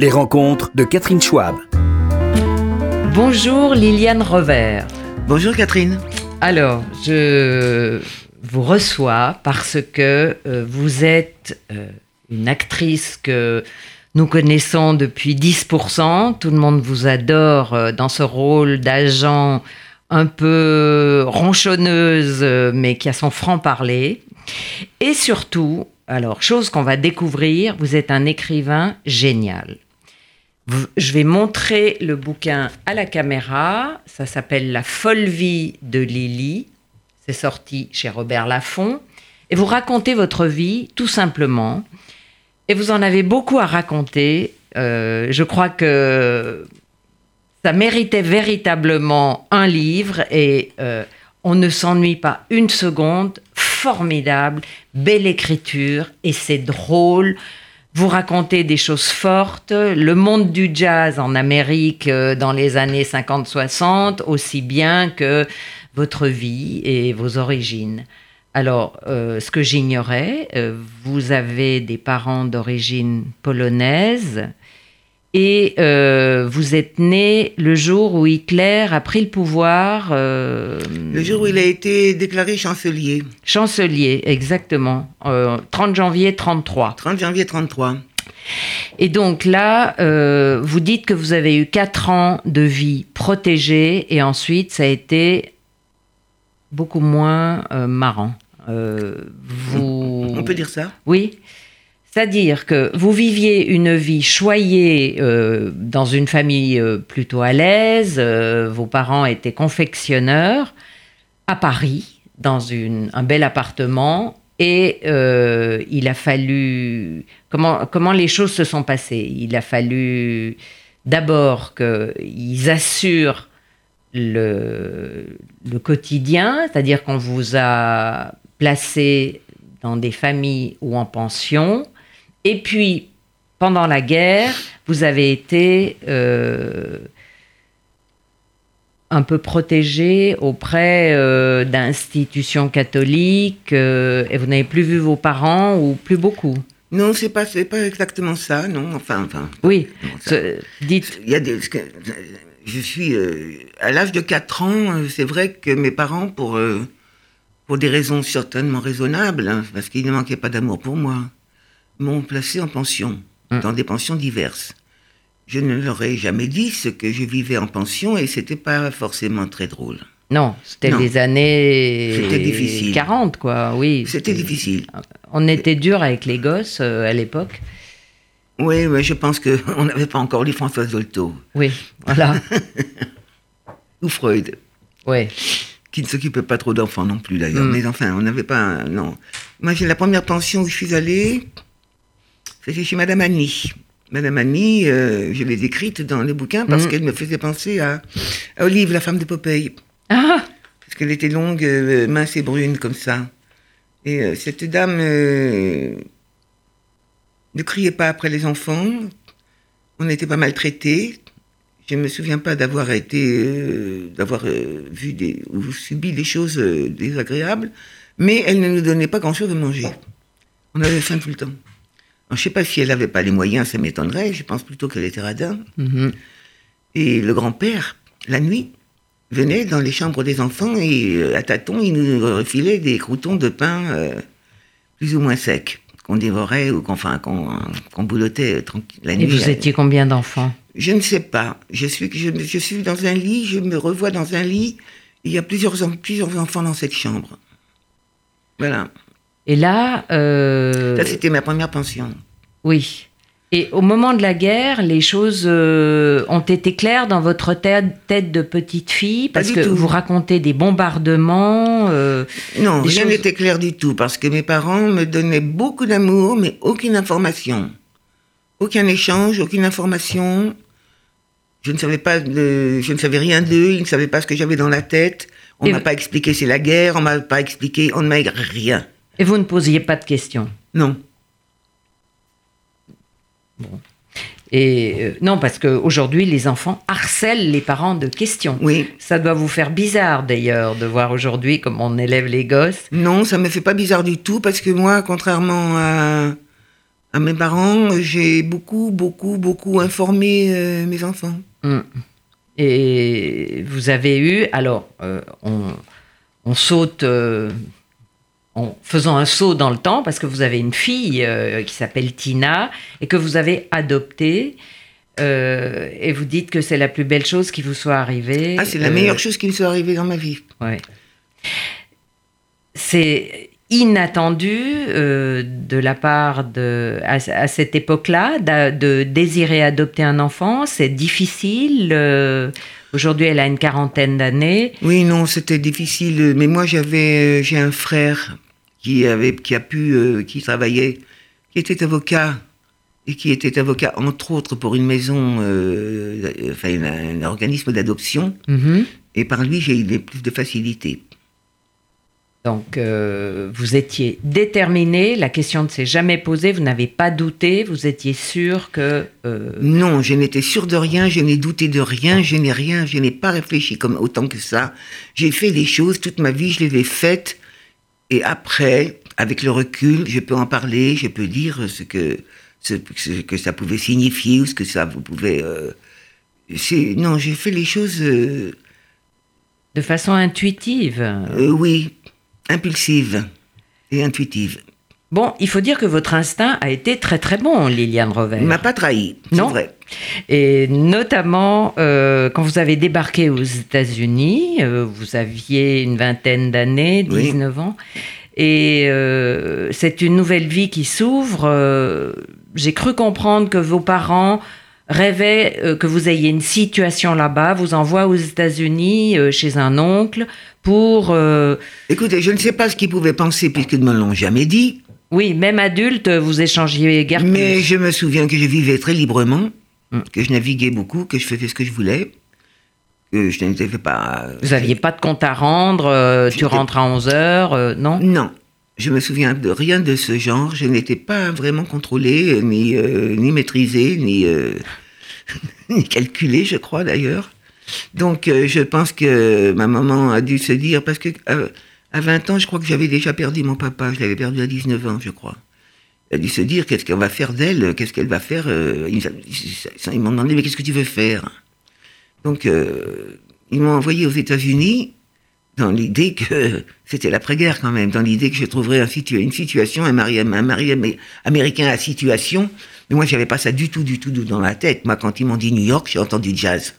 Les rencontres de Catherine Schwab. Bonjour Liliane Revers. Bonjour Catherine. Alors, je vous reçois parce que euh, vous êtes euh, une actrice que nous connaissons depuis 10%. Tout le monde vous adore euh, dans ce rôle d'agent un peu ronchonneuse, mais qui a son franc-parler. Et surtout, alors, chose qu'on va découvrir, vous êtes un écrivain génial. Je vais montrer le bouquin à la caméra. Ça s'appelle La folle vie de Lily. C'est sorti chez Robert Laffont. Et vous racontez votre vie tout simplement. Et vous en avez beaucoup à raconter. Euh, je crois que ça méritait véritablement un livre et euh, on ne s'ennuie pas une seconde. Formidable, belle écriture et c'est drôle. Vous racontez des choses fortes, le monde du jazz en Amérique euh, dans les années 50-60, aussi bien que votre vie et vos origines. Alors, euh, ce que j'ignorais, euh, vous avez des parents d'origine polonaise et vous êtes né le jour où Hitler a pris le pouvoir. le jour où il a été déclaré chancelier. Chancelier, exactement. 30 janvier 33. 30 janvier 33. Et donc là, euh, vous dites que vous avez eu 4 ans de vie protégée et ensuite ça a été beaucoup moins euh, marrant. Euh, vous... On peut dire ça? Oui. C'est-à-dire que vous viviez une vie choyée dans une famille plutôt à l'aise, vos parents étaient confectionneurs à Paris, dans un bel appartement, et euh, il a fallu. Comment, les choses se sont passées? Il a fallu d'abord qu'ils assurent le quotidien, c'est-à-dire qu'on vous a placé dans des familles ou en pension. Et puis, pendant la guerre, vous avez été euh, un peu protégé auprès euh, d'institutions catholiques euh, et vous n'avez plus vu vos parents ou plus beaucoup? Non, c'est pas pas exactement ça, non. Enfin, enfin. Oui. dites. Il y a des. Je suis à l'âge de 4 ans. C'est vrai que mes parents, pour pour des raisons certainement raisonnables, hein, parce qu'il ne manquait pas d'amour pour moi, m'ont placé en pension, hum. dans des pensions diverses je ne leur ai jamais dit ce que je vivais en pension et c'était pas forcément très drôle. Non, c'était les années 40, quoi, oui. C'était difficile. On était dur avec les gosses euh, à l'époque. Oui, mais je pense qu'on n'avait pas encore lu François Zolto. Oui, voilà. Ou Freud. Oui. Qui ne s'occupait pas trop d'enfants non plus, d'ailleurs. Mm. Mais enfin, on n'avait pas... Non. Moi, j'ai la première pension où je suis allée, c'était chez Madame Annie. Madame Annie, euh, je l'ai écrite dans le bouquin parce mm. qu'elle me faisait penser à, Olive, la femme de Popeye. Ah Parce qu'elle était longue, euh, mince et brune comme ça. Et euh, cette dame ne criait pas après les enfants. On était pas maltraités. Je ne me souviens pas d'avoir été, d'avoir vu des, ou subi des choses désagréables, mais elle ne nous donnait pas grand-chose à manger. On avait faim tout le temps. Je ne sais pas si elle n'avait pas les moyens, ça m'étonnerait. Je pense plutôt qu'elle était radin. Mhm. Et le grand-père, la nuit, venait dans les chambres des enfants et euh, à tâtons, il nous refilait des croutons de pain euh, plus ou moins secs qu'on dévorait ou qu'on enfin, qu'on boulottait la nuit. Et vous étiez combien d'enfants? Je ne sais pas. Je suis, je, suis dans un lit, je me revois dans un lit. Il y a plusieurs, plusieurs enfants dans cette chambre. Voilà. Et là... Euh... c'était ma première pension. Oui. Et au moment de la guerre, les choses euh, ont été claires dans votre tête, de petite fille parce que vous racontez des bombardements. Euh, non, rien n'était clair du tout parce que mes parents me donnaient beaucoup d'amour, mais aucune information, aucun échange, aucune information. Je ne savais pas, je ne savais rien d'eux, ils ne savaient pas ce que j'avais dans la tête. On m'a pas expliqué c'est la guerre, on m'a pas expliqué, on ne m'a rien. Et vous ne posiez pas de questions Non. Bon. Et euh, non, parce qu'aujourd'hui, les enfants harcèlent les parents de questions. Oui. Ça doit vous faire bizarre d'ailleurs de voir aujourd'hui comment on élève les gosses. Non, ça me fait pas bizarre du tout parce que moi, contrairement à, À mes parents, j'ai beaucoup, beaucoup, beaucoup informé euh, mes enfants. Mm. Et vous avez eu, alors, euh, on, on saute en faisant un saut dans le temps, parce que vous avez une fille euh, qui s'appelle Tina et que vous avez adoptée. euh, et vous dites que c'est la plus belle chose qui vous soit arrivée. Ah, c'est la Euh, meilleure chose qui me soit arrivée dans ma vie. Ouais. C'est inattendu de la part de à, à cette époque-là de désirer adopter un enfant. C'est difficile. Aujourd'hui, elle a une quarantaine d'années. Oui, non, c'était difficile. Mais moi, j'avais, j'ai un frère qui avait, qui a pu, euh, qui travaillait, qui était avocat et qui était avocat entre autres pour une maison, euh, enfin un organisme d'adoption. Mhm. Et par lui, j'ai eu des- plus de facilité. Donc, euh, vous étiez déterminé. La question ne s'est jamais posée. Vous n'avez pas douté. Vous étiez sûr que. euh, Non, je n'étais sûr de rien, je n'ai douté de rien, je n'ai rien, je n'ai pas réfléchi comme autant que ça. J'ai fait des choses toute ma vie, je les ai faites. Et après, avec le recul, je peux en parler, je peux dire ce que ce, ce que ça pouvait signifier ou ce que ça vous pouvait. euh, non, j'ai fait les choses, euh, de façon intuitive. euh, oui, impulsives et intuitives. Bon, il faut dire que votre instinct a été très très bon, Liliane Rover. Il m'a pas trahi, c'est Non. vrai. Et notamment, euh, quand vous avez débarqué aux États-Unis, euh, vous aviez une vingtaine d'années, Oui. 19 ans, et euh, c'est une nouvelle vie qui s'ouvre. J'ai cru comprendre que vos parents rêvaient que vous ayez une situation là-bas, vous envoient aux États-Unis chez un oncle pour... Écoutez, je ne sais pas ce qu'ils pouvaient penser puisqu'ils ne me l'ont jamais dit. Oui, même adulte, vous échangiez guère Mais plus. je me souviens que je vivais très librement, Mm. que je naviguais beaucoup, que je faisais ce que je voulais, que je n'étais pas. Vous n'aviez pas de compte à rendre, euh, tu rentres à 11 heures, euh, non? Non, je me souviens de rien de ce genre. Je n'étais pas vraiment contrôlée, ni, euh, ni maîtrisée, ni, euh, ni calculée, je crois d'ailleurs. Donc euh, je pense que ma maman a dû se dire, parce que euh, à 20 ans, je crois que j'avais déjà perdu mon papa, je l'avais perdu à 19 ans, je crois. Elle a dû se dire, qu'est-ce qu'on va faire d'elle? Qu'est-ce qu'elle va faire euh, Ils, m'ont demandé, mais qu'est-ce que tu veux faire? Donc, euh, ils m'ont envoyé aux États-Unis dans l'idée que c'était l'après-guerre quand même, dans l'idée que je trouverais une situation, un mari, un américain à situation. Mais moi, j'avais pas ça du tout, du tout dans la tête. Moi, quand ils m'ont dit New York, j'ai entendu jazz.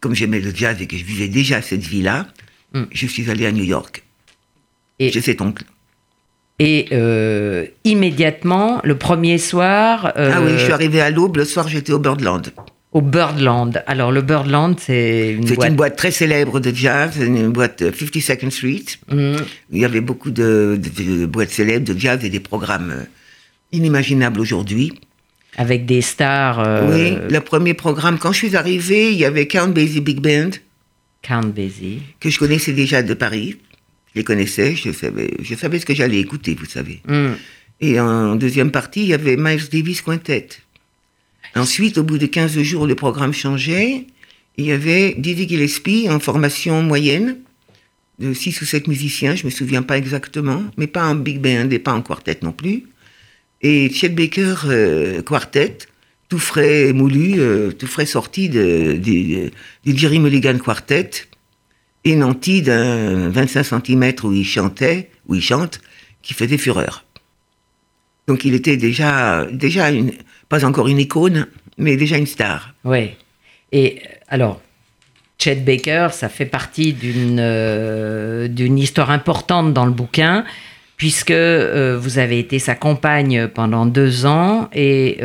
Comme j'aimais le jazz et que je vivais déjà cette vie-là, Mm. je suis allé à New York. Et- J'ai cet oncle. Et euh, immédiatement, le premier soir, euh, Ah oui, je suis arrivé à l'aube. Le soir, j'étais au Birdland. au Birdland. Alors, le Birdland, c'est une C'est boîte. une boîte très célèbre de jazz, une boîte euh, 52nd Street. Mhm. Il y avait beaucoup de, de- de boîtes célèbres de jazz et des programmes euh, inimaginables aujourd'hui. avec des stars. euh, Oui, le premier programme, quand je suis arrivé, il y avait Count Basie Big Band, Count Basie. que je connaissais déjà de Paris. Je les connaissais, je savais, je savais ce que j'allais écouter, vous savez. Mhm. Et en deuxième partie, il y avait Miles Davis Quintet. Ensuite, au bout de 15 jours, le programme changeait. Il y avait Dizzy Gillespie en formation moyenne, de 6 ou 7 musiciens, je me souviens pas exactement, mais pas en big band et pas en quartet non plus. Et Chet Baker euh, quartet, tout frais moulu, euh, tout frais sorti de, du Jerry Mulligan quartet, et d'un 25 cm où il chantait, où il chante, qui faisait fureur. Donc il était déjà, déjà une, pas encore une icône, mais déjà une star. Oui. Et euh, alors, Chet Baker, ça fait partie d'une euh, histoire importante dans le bouquin, puisque vous avez été sa compagne pendant deux ans et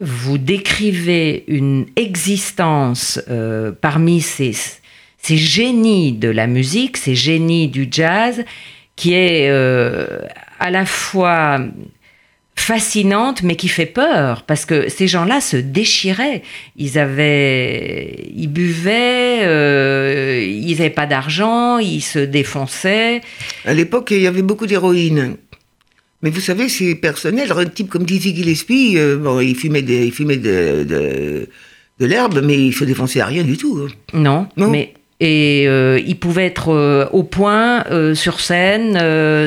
vous décrivez une existence euh, parmi ces, ces génies de la musique, ces génies du jazz, qui est euh, à la fois fascinante, mais qui fait peur, parce que ces gens-là se déchiraient. Ils avaient, ils buvaient, euh, ils n'avaient pas d'argent, ils se défonçaient. À l'époque, il y avait beaucoup d'héroïne. Mais vous savez, c'est personnel. Un type comme Dizzy Gillespie, euh, bon, il fumait, de, il fumait de, de, de l'herbe, mais il se défonçait à rien du tout. hein. Non, Non. mais et euh, ils pouvaient être euh, au point euh, sur scène,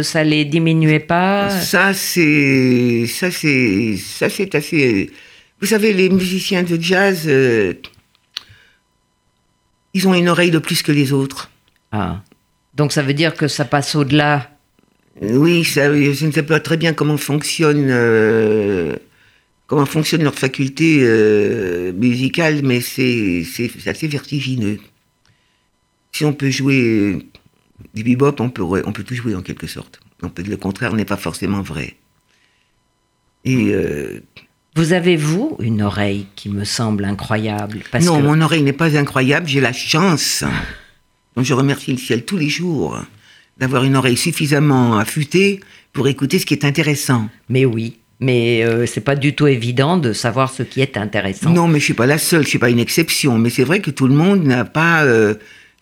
ça les diminuait pas? Ça, c'est. Ça, c'est. Ça, c'est assez. Vous savez, les musiciens de jazz. ils ont une oreille de plus que les autres. Ah. Donc ça veut dire que ça passe au-delà. Euh, Oui, ça, je ne sais pas très bien comment fonctionne. euh, comment fonctionne leur faculté euh, musicale, mais c'est assez vertigineux. Si on peut jouer du bebop, on peut, on peut tout jouer en quelque sorte. On peut, le contraire n'est pas forcément vrai. Et euh, Vous avez, vous, une oreille qui me semble incroyable parce non, que... mon oreille n'est pas incroyable, j'ai la chance. Donc je remercie le ciel tous les jours d'avoir une oreille suffisamment affûtée pour écouter ce qui est intéressant. Mais oui, mais euh, c'est pas du tout évident de savoir ce qui est intéressant. Non, mais je suis pas la seule, je suis pas une exception. Mais c'est vrai que tout le monde n'a pas euh,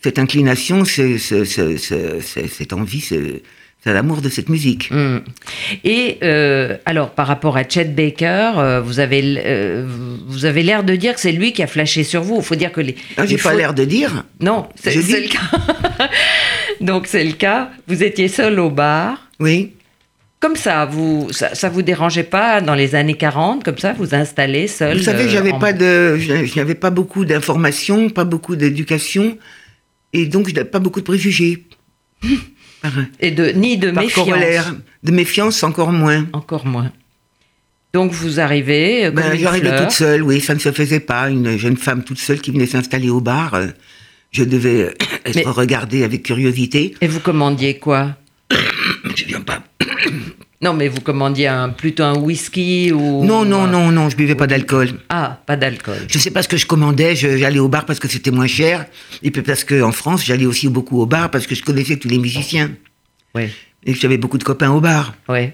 cette inclination, ce- ce- ce- ce- ce- cette envie, c'est l'amour de cette musique. Hmm. Et euh, alors, par rapport à Chet Baker, euh, vous avez, euh, vous avez l'air de dire que c'est lui qui a flashé sur vous. Il faut dire que les. Ah, j'ai pas l'air de dire. Non, c'est le cas. Donc c'est le cas. Vous étiez seul au bar. Oui. Comme ça, vous, ça, ça vous dérangeait pas dans les années 40, comme ça, vous installez seul. Vous savez, j'avais en- pas de, je n'avais pas beaucoup d'informations, pas beaucoup d'éducation, et donc pas beaucoup de préjugés. Et de, ni de par méfiance. corollaire, de méfiance encore moins. Encore moins. Donc vous arrivez. euh, comme Ben, J'arrivais toute seule, oui, ça ne se faisait pas. Une jeune femme toute seule qui venait s'installer au bar, euh, je devais euh, être Mais- regardée avec curiosité. Et vous commandiez quoi? Je viens pas. Non, mais vous commandiez un, plutôt un whisky ou. Non, non, non, non, je buvais pas d'alcool. Ah, pas d'alcool. Je sais pas ce que je commandais, j'allais au bar parce que c'était moins cher, et puis parce qu'en France, j'allais aussi beaucoup au bar parce que je connaissais tous les musiciens, Oui, et que j'avais beaucoup de copains au bar. oui.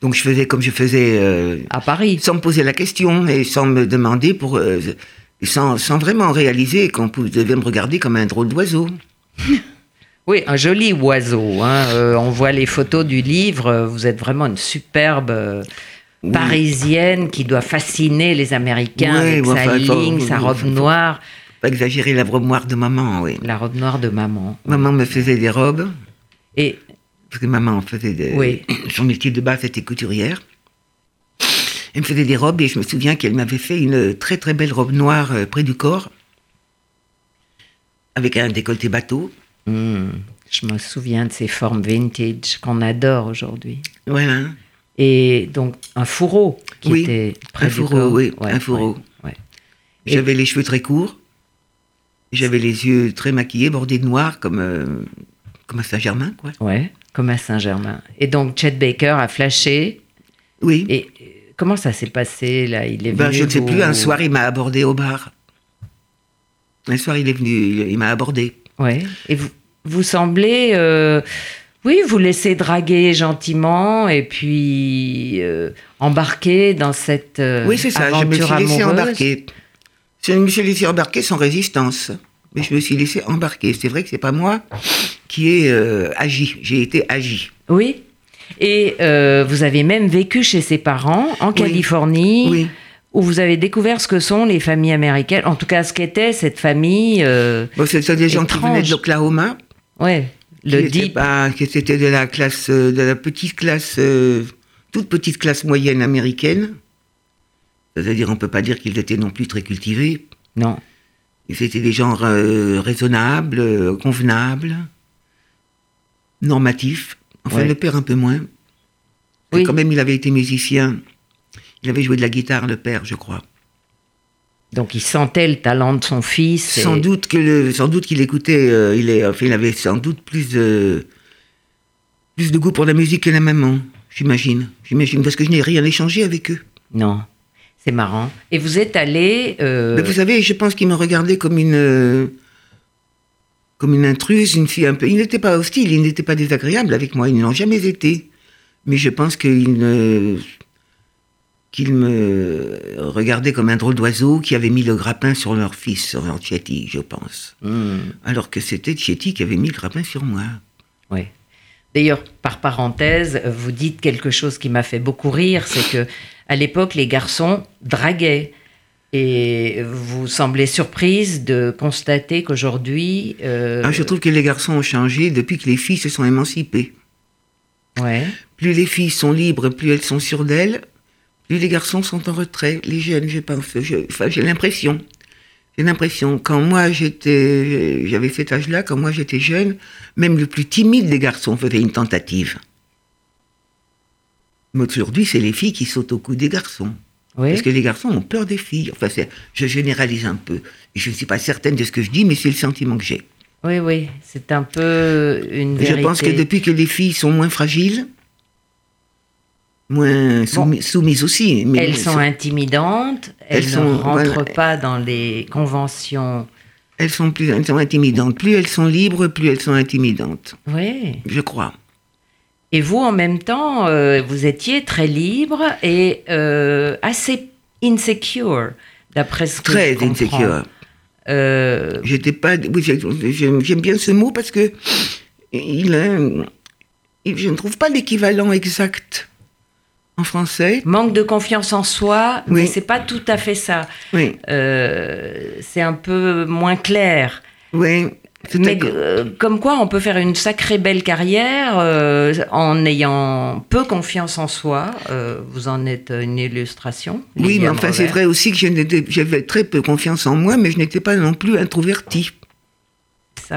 Donc je faisais comme je faisais, euh, À Paris. sans me poser la question et sans me demander, pour, euh, sans, sans vraiment réaliser qu'on devait me regarder comme un drôle d'oiseau. Oui, un joli oiseau. hein. Euh, on voit les photos du livre. Vous êtes vraiment une superbe euh, Oui. parisienne qui doit fasciner les Américains Oui, avec sa enfin, faut- ligne, sa robe faut- noire, Pas exagérer la robe noire de maman, oui. la robe noire de maman. Maman me faisait des robes, Et parce que maman faisait des... Oui. Son métier de base était couturière. Elle me faisait des robes et je me souviens qu'elle m'avait fait une très très belle robe noire euh, près du corps, avec un décolleté bateau. Je me souviens de ces formes vintage qu'on adore aujourd'hui. Voilà. Et donc un fourreau qui Oui, était près un du fourreau, corps. oui, Ouais, un fourreau. ouais, ouais. Et- J'avais les cheveux très courts. J'avais les yeux très maquillés, bordés de noir, comme, euh, comme à Saint-Germain, quoi. Ouais, comme à Saint-Germain. Et donc Chet Baker a flashé. Oui. Et euh, comment ça s'est passé là? Il est Ben, venu je ne sais plus, un soir, il m'a abordé au bar. Un soir, il est venu, il, il m'a abordé. Ouais. Et vous, vous semblez, euh, oui, vous laisser draguer gentiment et puis euh, embarquer dans cette euh, oui, c'est ça, je me suis aventure laissé amoureuse. embarquer. Je me suis laissé embarquer sans résistance. Mais je me suis laissé embarquer. C'est vrai que c'est pas moi qui ai agi. J'ai été agi. Oui. Et vous avez même vécu chez ses parents en Californie, Oui. Où vous avez découvert ce que sont les familles américaines, en tout cas ce qu'était cette famille. euh, Bon, c'était des gens qui venaient de l'Oklahoma. ouais, le qui étaient deep. pas- qui c'était de la classe, euh, de la petite classe, euh, toute petite classe moyenne américaine. C'est-à-dire, on peut pas dire qu'ils étaient non plus très cultivés. Non. Et C'était des gens euh, raisonnables, convenables, normatifs. Enfin, Ouais. le père un peu moins. Oui. Quand même, il avait été musicien. Il avait joué de la guitare, le père, je crois. Donc il sentait le talent de son fils. et- Sans doute sans qu'il écoutait, euh, il, est, enfin, il avait sans doute plus de, plus de goût pour la musique que la maman, j'imagine. J'imagine, parce que je n'ai rien échangé avec eux. Non. C'est marrant. Et vous êtes allé. euh, Mais vous savez, je pense qu'ils me regardaient comme une, euh, comme une intruse, une fille un peu. Ils n'étaient pas hostiles, ils n'étaient pas désagréables avec moi, ils n'ont jamais été. Mais je pense qu'ils ne- qu'ils me regardaient comme un drôle d'oiseau qui avait mis le grappin sur leur fils, sur leur Chetty, je pense. hmm, Alors que c'était Chetty qui avait mis le grappin sur moi. ouais. D'ailleurs, par parenthèse, vous dites quelque chose qui m'a fait beaucoup rire, c'est que à l'époque, les garçons draguaient. Et vous semblez surprise de constater qu'aujourd'hui. euh, Ah, je trouve que les garçons ont changé depuis que les filles se sont émancipées. ouais. Plus les filles sont libres, plus elles sont sûres d'elles, les garçons sont en retrait. Les jeunes, je pense. je- Enfin, j'ai l'impression. J'ai l'impression. Quand moi j'étais, j'avais cet âge-là, quand moi j'étais jeune, même le plus timide des garçons faisait une tentative. Mais aujourd'hui, c'est les filles qui sautent au cou des garçons. Oui. Parce que les garçons ont peur des filles. Enfin, je généralise un peu. Je ne suis pas certaine de ce que je dis, mais c'est le sentiment que j'ai. Oui, oui, c'est un peu une Je vérité. pense que depuis que les filles sont moins fragiles, moins soumis- soumises aussi. Mais Elles sont intimidantes, elles, Elles ne rentrent voilà. pas dans les conventions. elles sont plus elles sont intimidantes. Plus elles sont libres, plus elles sont intimidantes. Oui. Je crois. Et vous, en même temps, euh, vous étiez très libre et euh, assez insecure, d'après ce que Très je insécure. Euh, J'étais pas. Oui, j'ai- j'aime bien ce mot parce que il, il- je ne trouve pas l'équivalent exact en français. manque de confiance en soi, Oui. mais c'est pas tout à fait ça. Oui, Euh, c'est un peu moins clair. oui. Mais euh, comme quoi, on peut faire une sacrée belle carrière euh, en ayant peu confiance en soi. Vous en êtes une illustration. Oui, mais enfin, c'est vrai aussi que j'avais très peu confiance en moi, mais je n'étais pas non plus introvertie.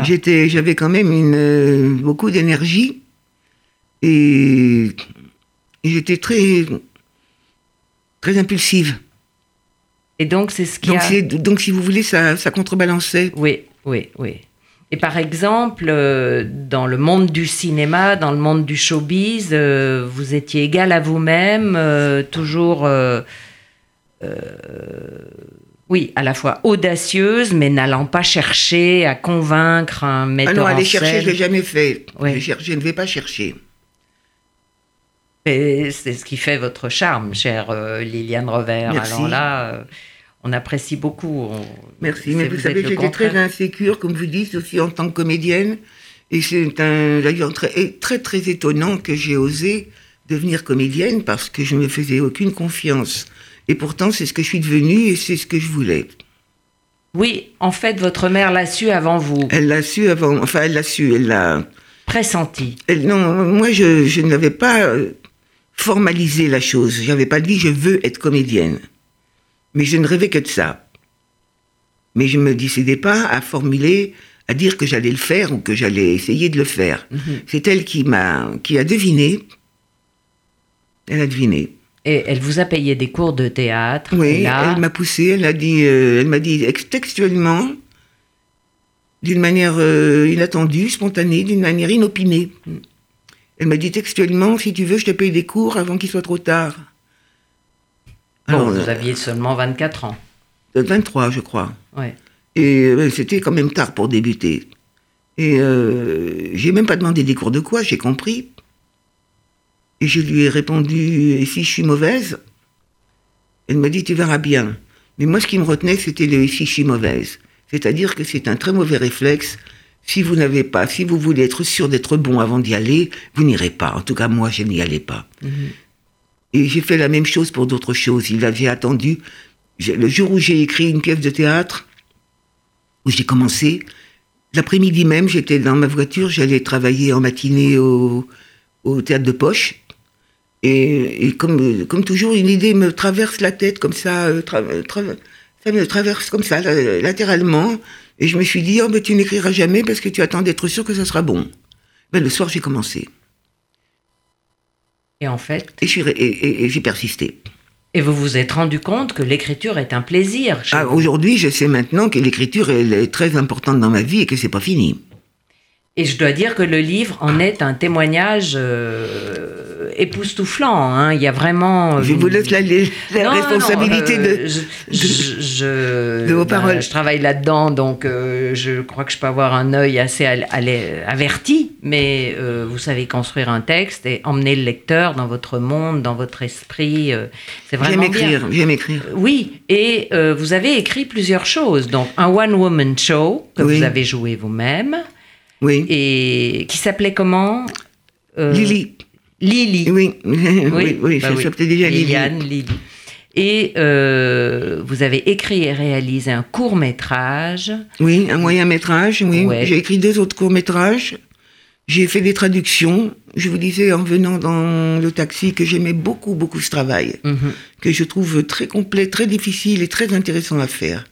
J'étais, j'avais quand même une, beaucoup d'énergie et, et j'étais très, très impulsive. Et donc, c'est ce qui Donc, a... donc, si vous voulez, ça, ça contrebalançait. Oui, oui, oui. Et par exemple, euh, dans le monde du cinéma, dans le monde du showbiz, euh, vous étiez égal à vous-même, euh, toujours, oui, à la fois audacieuse, mais n'allant pas chercher à convaincre un Ah metteur non, en aller chercher, je l'ai jamais fait. Ouais. Je, cherche- je ne vais pas chercher. Et C'est ce qui fait votre charme, chère euh, Liliane Revers. Merci. Alors là, euh, on apprécie beaucoup. On- Merci. Mais vous êtes savez, j'étais très insécure, comme vous dites, aussi en tant que comédienne. Et c'est un, d'ailleurs très, très, très étonnant que j'ai osé devenir comédienne parce que je ne me faisais aucune confiance. Et pourtant, c'est ce que je suis devenue et c'est ce que je voulais. Oui, en fait, votre mère l'a su avant vous, Elle l'a su avant, enfin, elle l'a su, elle l'a. pressenti. elle- non, moi, je, je n'avais pas formalisé la chose. J'avais pas dit je veux être comédienne. Mais je ne rêvais que de ça. Mais je me décidais pas à formuler, à dire que j'allais le faire ou que j'allais essayer de le faire. C'est elle qui m'a, qui a deviné. Elle a deviné. Et elle vous a payé des cours de théâtre. Oui, là, elle m'a poussé, elle a dit, euh, elle m'a dit ex- textuellement, d'une manière euh, inattendue, spontanée, d'une manière inopinée. Elle m'a dit textuellement, si tu veux, je te paye des cours avant qu'il soit trop tard. bon, Alors, vous euh, aviez seulement 24 ans. 23, je crois. Ouais. Et euh, c'était quand même tard pour débuter. Et euh, j'ai même pas demandé des cours de quoi, j'ai compris. Et je lui ai répondu, et si je suis mauvaise? Elle m'a dit, tu verras bien. Mais moi, ce qui me retenait, c'était le si je suis mauvaise? C'est-à-dire que c'est un très mauvais réflexe. Si vous n'avez pas, si vous voulez être sûr d'être bon avant d'y aller, vous n'irez pas. En tout cas, moi, je n'y allais pas. Et j'ai fait la même chose pour d'autres choses. Il avait attendu. Le jour où j'ai écrit une pièce de théâtre, où j'ai commencé, l'après-midi même, j'étais dans ma voiture, j'allais travailler en matinée au, au théâtre de poche. Et, et comme, comme toujours, une idée me traverse la tête comme ça, euh, tra- tra- me traverse comme ça, la- latéralement. Et je me suis dit, oh, ben, tu n'écriras jamais parce que tu attends d'être sûr que ça sera bon. Ben, le soir, j'ai commencé. Et en fait, Et, re- et- et- et j'ai persisté. et vous vous êtes rendu compte que l'écriture est un plaisir. Ah. Aujourd'hui, je sais maintenant que l'écriture, elle est très importante dans ma vie et que c'est pas fini. Et je dois dire que le livre en est un témoignage euh, époustouflant. hein. Il y a vraiment. Je une- vous laisse la, la Non, responsabilité non, de, euh, je, je- je- de vos ben, paroles. Je travaille là-dedans, donc euh, je crois que je peux avoir un œil assez averti, mais euh, vous savez construire un texte et emmener le lecteur dans votre monde, dans votre esprit. euh, c'est J'aime vraiment bien. écrire, j'aime écrire. Oui, et euh, vous avez écrit plusieurs choses. Donc, un one-woman show que Oui. vous avez joué vous-même, Oui. et qui s'appelait comment Euh, Lily. Lily. Oui, oui, oui, bah ça s'appelait déjà Lily. Liliane, Lily. Et euh, vous avez écrit et réalisé un court métrage. Oui, un moyen métrage, oui. Ouais. J'ai écrit deux autres courts métrages. J'ai fait des traductions. Je vous disais en venant dans le taxi que j'aimais beaucoup, beaucoup ce travail, Mhm. que je trouve très complet, très difficile et très intéressant à faire.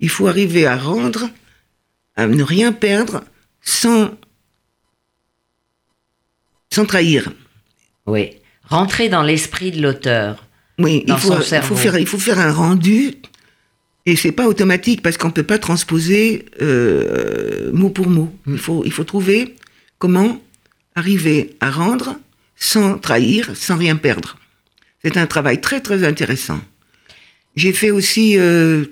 Il faut arriver à rendre, à ne rien perdre, sans, sans trahir. Oui. Rentrer dans l'esprit de l'auteur. Oui, Dans il faut, son il faut faire, il faut faire un rendu. Et c'est pas automatique parce qu'on peut pas transposer euh, mot pour mot. Mm. Il faut, il faut trouver comment arriver à rendre sans trahir, sans rien perdre. C'est un travail très très intéressant. J'ai fait aussi, euh,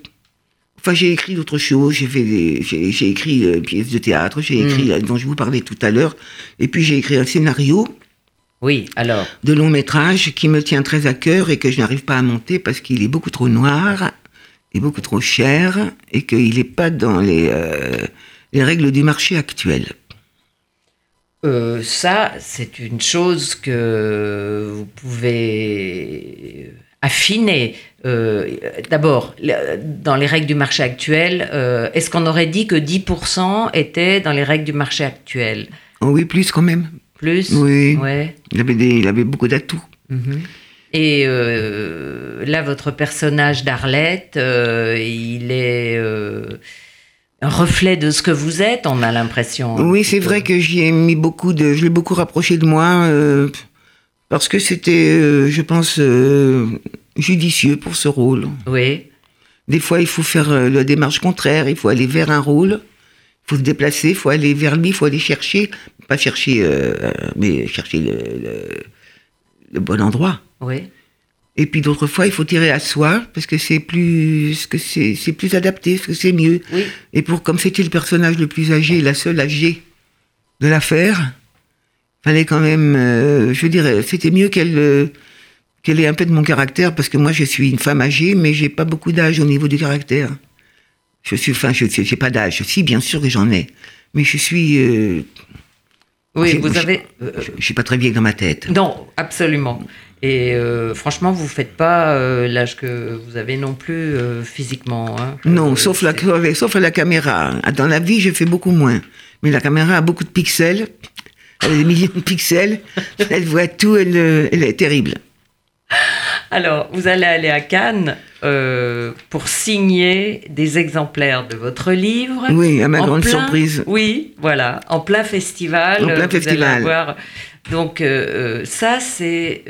enfin j'ai écrit d'autres choses. J'ai fait, des- j'ai j'ai écrit euh, pièces de théâtre. J'ai écrit euh, dont je vous parlais tout à l'heure. Et puis j'ai écrit un scénario Oui, alors. de long métrage qui me tient très à cœur et que je n'arrive pas à monter parce qu'il est beaucoup trop noir et beaucoup trop cher et qu'il n'est pas dans les, euh, les règles du marché actuel. Euh, ça, c'est une chose que vous pouvez affiner. Euh, D'abord, dans les règles du marché actuel, euh, est-ce qu'on aurait dit que 10% étaient dans les règles du marché actuel Oh oui, plus quand même. Plus Oui. Ouais. Il avait, des, il avait beaucoup d'atouts. Mhm. Et euh, là, votre personnage d'Arlette, il est un reflet de ce que vous êtes, on a l'impression. Oui, c'est vrai que j'y ai mis beaucoup de. Je l'ai beaucoup rapproché de moi euh, parce que c'était, euh, je pense, euh, judicieux pour ce rôle. Oui, Des fois, il faut faire euh, la démarche contraire, il faut aller vers un rôle, il faut se déplacer, il faut aller vers lui, il faut aller chercher, pas chercher, euh, mais chercher le, le- le bon endroit. oui. Et puis d'autres fois, il faut tirer à soi, parce que c'est plus, que c'est, c'est plus adapté, parce que c'est mieux. Oui. Et pour, comme c'était le personnage le plus âgé, la seule âgée de l'affaire, fallait quand même, euh, je veux dire, c'était mieux qu'elle, euh, qu'elle ait un peu de mon caractère, parce que moi, je suis une femme âgée, mais j'ai pas beaucoup d'âge au niveau du caractère. Je suis, enfin, je j'ai pas d'âge. Si, bien sûr que j'en ai. Mais je suis, euh, Oui, vous avez. je, je suis pas très vieille dans ma tête. non, absolument. Et euh, franchement, vous faites pas euh, l'âge que vous avez non plus euh, physiquement. hein. Non, sauf la, sauf à la caméra. Dans la vie, je fais beaucoup moins. Mais la caméra a beaucoup de pixels. Elle a des millions de pixels. Elle voit tout. Elle, euh, elle est terrible. Alors, vous allez aller à Cannes euh, pour signer des exemplaires de votre livre. Oui, à ma grande plein- surprise. Oui, voilà, en plein festival. En plein euh, vous allez avoir- Donc, euh, ça, c'est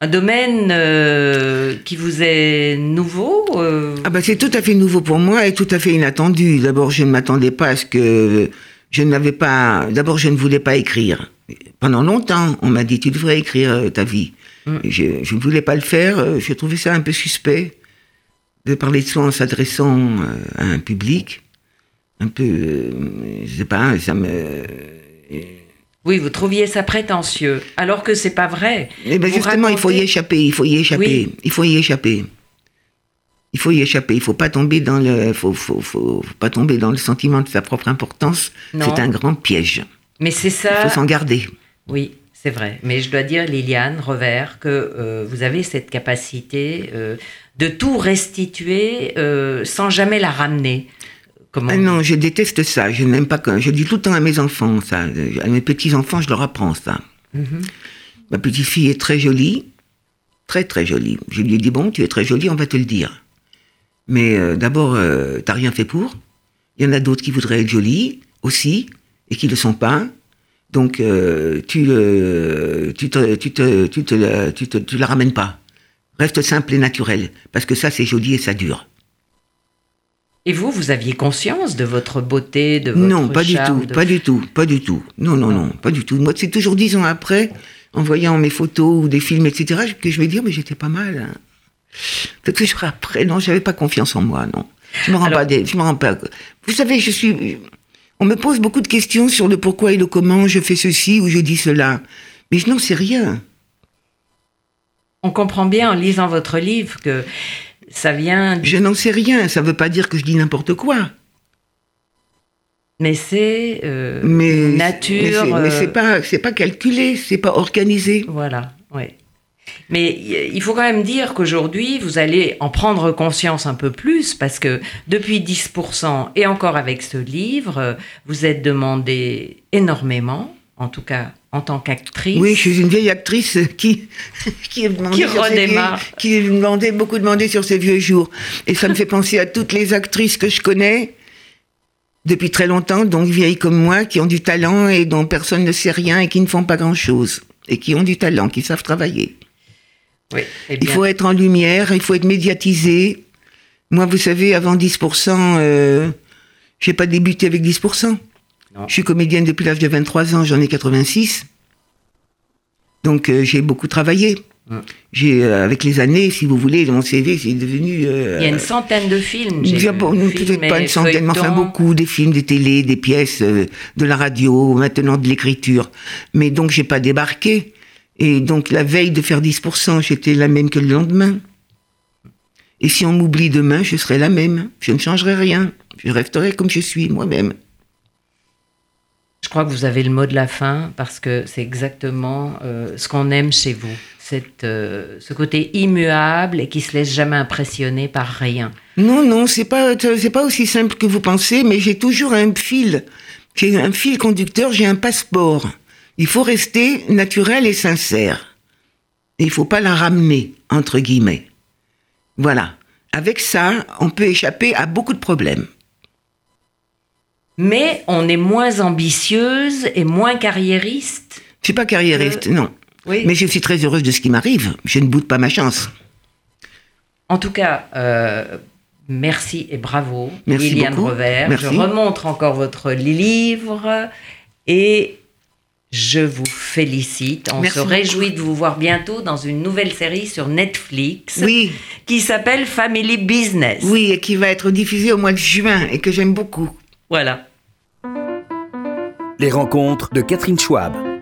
un domaine euh, qui vous est nouveau. Ah bah, c'est tout à fait nouveau pour moi et tout à fait inattendu. D'abord, je ne m'attendais pas à ce que je n'avais pas. D'abord, je ne voulais pas écrire. Pendant longtemps, on m'a dit tu devrais écrire euh, ta vie. Mm. Je, je ne voulais pas le faire. euh, Je trouvais ça un peu suspect de parler de soi en s'adressant euh, à un public. Un peu, je sais pas, ça me. Oui, vous trouviez ça prétentieux, alors que c'est pas vrai. Eh ben justement, il faut y échapper, il faut y échapper, Oui. il faut y échapper. Il faut y échapper, il faut pas tomber dans le, faut, faut, faut, faut pas tomber dans le sentiment de sa propre importance. C'est un grand piège. Mais c'est Il ça. faut s'en garder. Oui, c'est vrai. Mais je dois dire, Liliane Revers, que euh, vous avez cette capacité euh, de tout restituer euh, sans jamais la ramener. Comment Ah non, je déteste ça. Je n'aime pas je dis tout le temps à mes enfants ça. À mes petits enfants, je leur apprends ça. Mhm. Ma petite fille est très jolie, très très jolie. Je lui ai dit bon, tu es très jolie, on va te le dire. Mais euh, d'abord, euh, t'as rien fait pour. Il y en a d'autres qui voudraient être jolies aussi et qui le sont pas. Donc euh, tu, euh, tu, te, tu, te, tu, te, tu, te- tu la ramènes pas. Reste simple et naturel parce que ça c'est joli et ça dure. Et vous, vous aviez conscience de votre beauté, de votre Non, pas du tout, de- pas du tout, pas du tout. Non, non, non, pas du tout. Moi, c'est toujours dix ans après, en voyant mes photos ou des films, etc., que je vais dire, mais j'étais pas mal. hein. Peut-être toujours après, non, j'avais pas confiance en moi, non. Je me rends Alors- pas, des- je me rends pas. Vous savez, je suis. On me pose beaucoup de questions sur le pourquoi et le comment je fais ceci ou je dis cela, mais je n'en sais rien. On comprend bien en lisant votre livre que ça vient, Je n'en sais rien. Ça veut pas dire que je dis n'importe quoi. mais c'est euh, Mais nature. mais c'est- euh, c'est pas, c'est pas calculé, c'est pas organisé. Voilà, oui. Mais il faut quand même dire qu'aujourd'hui, vous allez en prendre conscience un peu plus parce que depuis 10% et encore avec ce livre, vous êtes demandé énormément, en tout cas en tant qu'actrice. Oui, je suis une vieille actrice qui qui, qui redémarre. qui demandait beaucoup demandé sur ses vieux jours. Et ça me fait penser à toutes les actrices que je connais depuis très longtemps, donc vieilles comme moi, qui ont du talent et dont personne ne sait rien et qui ne font pas grand-chose. Et qui ont du talent, qui savent travailler. Oui, eh il faut être en lumière, il faut être médiatisé. Moi, vous savez, avant 10%, euh, j'ai pas débuté avec 10%. Je suis comédienne depuis l'âge de 23 ans, j'en ai 86. Donc euh, j'ai beaucoup travaillé. J'ai, euh, avec les années, si vous voulez, mon CV, c'est devenu. Euh, il y a une centaine de films. Peut-être pas une centaine, mais enfin beaucoup, des films, des télés, des pièces, de la radio, maintenant de l'écriture. Mais donc j'ai pas débarqué. Et donc la veille de faire 10%, j'étais la même que le lendemain. Et si on m'oublie demain, je serai la même. Je ne changerai rien. Je resterai comme je suis, moi-même. Je crois que vous avez le mot de la fin parce que c'est exactement euh, ce qu'on aime chez vous. Cette, euh, ce côté immuable et qui se laisse jamais impressionner par rien. Non, non, c'est pas, c'est pas aussi simple que vous pensez, mais j'ai toujours un fil. J'ai un fil conducteur, j'ai un passeport. Il faut rester naturel et sincère. Il faut pas la ramener, entre guillemets. Voilà. Avec ça, on peut échapper à beaucoup de problèmes. Mais on est moins ambitieuse et moins carriériste. Je suis pas carriériste, non. Oui. Mais je suis très heureuse de ce qui m'arrive. Je ne boude pas ma chance. En tout cas, euh, merci et bravo, merci Liliane Revers. Je remontre encore votre livre et je vous félicite. On se réjouit de vous voir bientôt dans une nouvelle série sur Netflix oui. qui s'appelle Family Business. Oui, et qui va être diffusée au mois de juin et que j'aime beaucoup. Voilà. Les rencontres de Catherine Schwab.